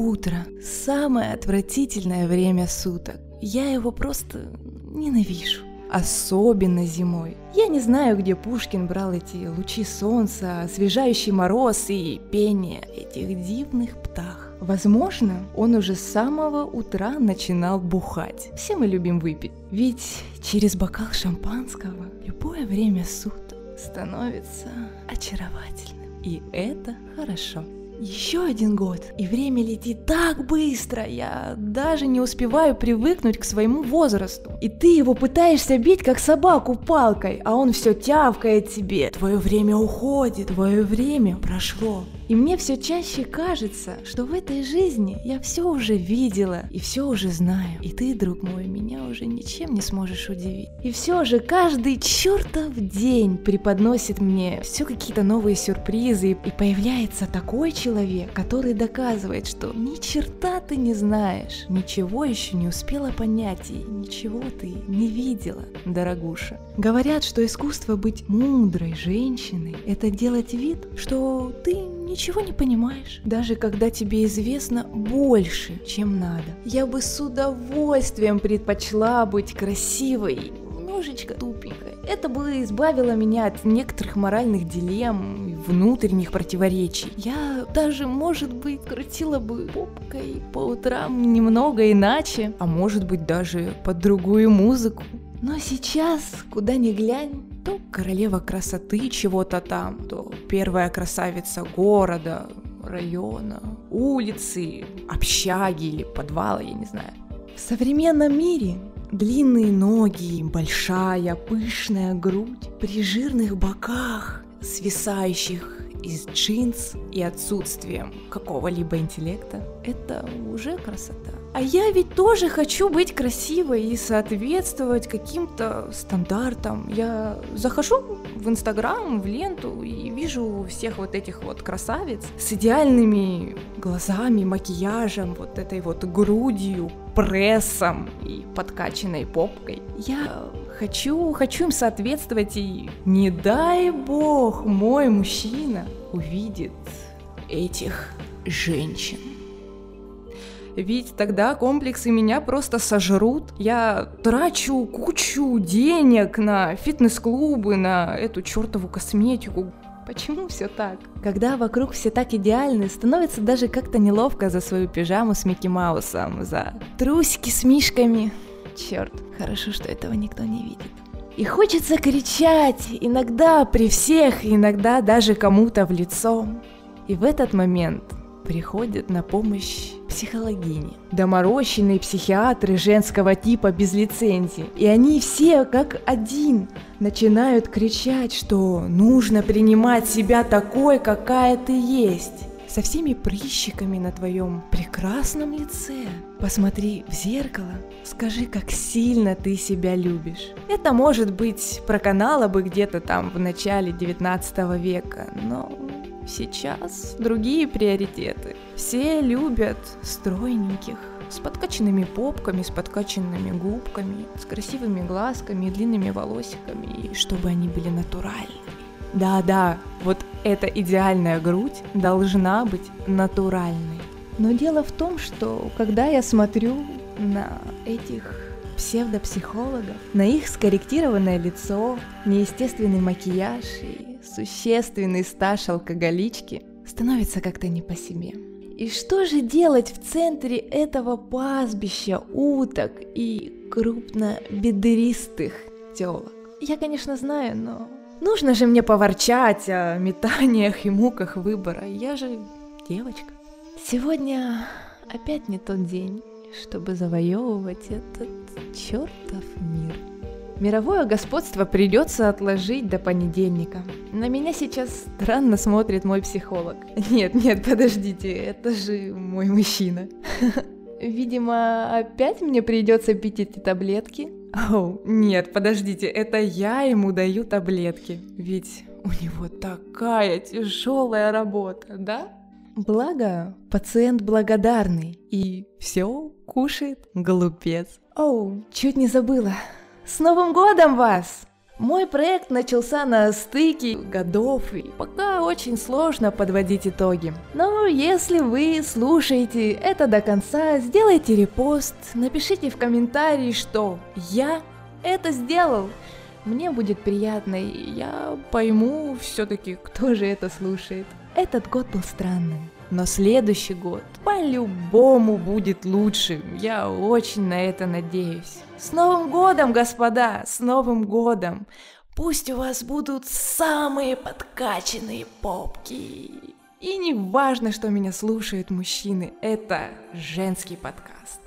Утро – самое отвратительное время суток. Я его просто ненавижу. Особенно зимой. Я не знаю, где Пушкин брал эти лучи солнца, освежающий мороз и пение этих дивных птах. Возможно, он уже с самого утра начинал бухать. Все мы любим выпить. Ведь через бокал шампанского любое время суток становится очаровательным. И это хорошо. Еще один год, и время летит так быстро, я даже не успеваю привыкнуть к своему возрасту. И ты его пытаешься бить, как собаку палкой, а он все тявкает тебе. Твое время уходит, твое время прошло. И мне все чаще кажется, что в этой жизни я все уже видела и все уже знаю. И ты, друг мой, меня уже ничем не сможешь удивить. И все же каждый чертов день преподносит мне все какие-то новые сюрпризы. И появляется такой человек, который доказывает, что ни черта ты не знаешь, ничего еще не успела понять и ничего ты не видела, дорогуша. Говорят, что искусство быть мудрой женщиной – это делать вид, что ты ничего не понимаешь, даже когда тебе известно больше, чем надо. Я бы с удовольствием предпочла быть красивой, немножечко тупенькой. Это бы избавило меня от некоторых моральных дилемм и внутренних противоречий. Я даже, может быть, крутила бы попкой по утрам немного иначе, а может быть даже под другую музыку. Но сейчас, куда ни глянь, то королева красоты чего-то там, то первая красавица города, района, улицы, общаги или подвала, я не знаю. В современном мире длинные ноги, большая пышная грудь, при жирных боках, свисающих из джинс и отсутствием какого-либо интеллекта, это уже красота. А я ведь тоже хочу быть красивой и соответствовать каким-то стандартам. Я захожу в Инстаграм, в ленту и вижу всех вот этих вот красавиц с идеальными глазами, макияжем, вот этой вот грудью, прессом и подкачанной попкой. Я хочу, хочу им соответствовать и не дай бог мой мужчина увидит этих женщин. Ведь тогда комплексы меня просто сожрут. Я трачу кучу денег на фитнес-клубы, на эту чертову косметику. Почему все так? Когда вокруг все так идеальны, становится даже как-то неловко за свою пижаму с Микки Маусом, за трусики с мишками. Черт, хорошо, что этого никто не видит. И хочется кричать, иногда при всех, иногда даже кому-то в лицо. И в этот момент приходит на помощь психологини, доморощенные психиатры женского типа без лицензии. И они все как один начинают кричать, что нужно принимать себя такой, какая ты есть со всеми прыщиками на твоем прекрасном лице. Посмотри в зеркало, скажи, как сильно ты себя любишь. Это может быть проканало бы где-то там в начале 19 века, но Сейчас другие приоритеты. Все любят стройненьких, с подкачанными попками, с подкачанными губками, с красивыми глазками и длинными волосиками, и чтобы они были натуральными. Да-да, вот эта идеальная грудь должна быть натуральной. Но дело в том, что когда я смотрю на этих псевдопсихологов, на их скорректированное лицо, неестественный макияж и существенный стаж алкоголички, становится как-то не по себе. И что же делать в центре этого пастбища уток и крупнобедристых телок? Я, конечно, знаю, но нужно же мне поворчать о метаниях и муках выбора. Я же девочка. Сегодня опять не тот день, чтобы завоевывать этот чертов мир. Мировое господство придется отложить до понедельника. На меня сейчас странно смотрит мой психолог. Нет, нет, подождите, это же мой мужчина. Видимо, опять мне придется пить эти таблетки. Оу, нет, подождите, это я ему даю таблетки. Ведь у него такая тяжелая работа, да? Благо, пациент благодарный и все кушает глупец. Оу, чуть не забыла. С Новым годом вас! Мой проект начался на стыке годов, и пока очень сложно подводить итоги. Но если вы слушаете это до конца, сделайте репост, напишите в комментарии, что я это сделал. Мне будет приятно, и я пойму все-таки, кто же это слушает. Этот год был странным. Но следующий год по-любому будет лучше. Я очень на это надеюсь. С Новым годом, господа! С Новым годом! Пусть у вас будут самые подкачанные попки. И не важно, что меня слушают мужчины, это женский подкаст.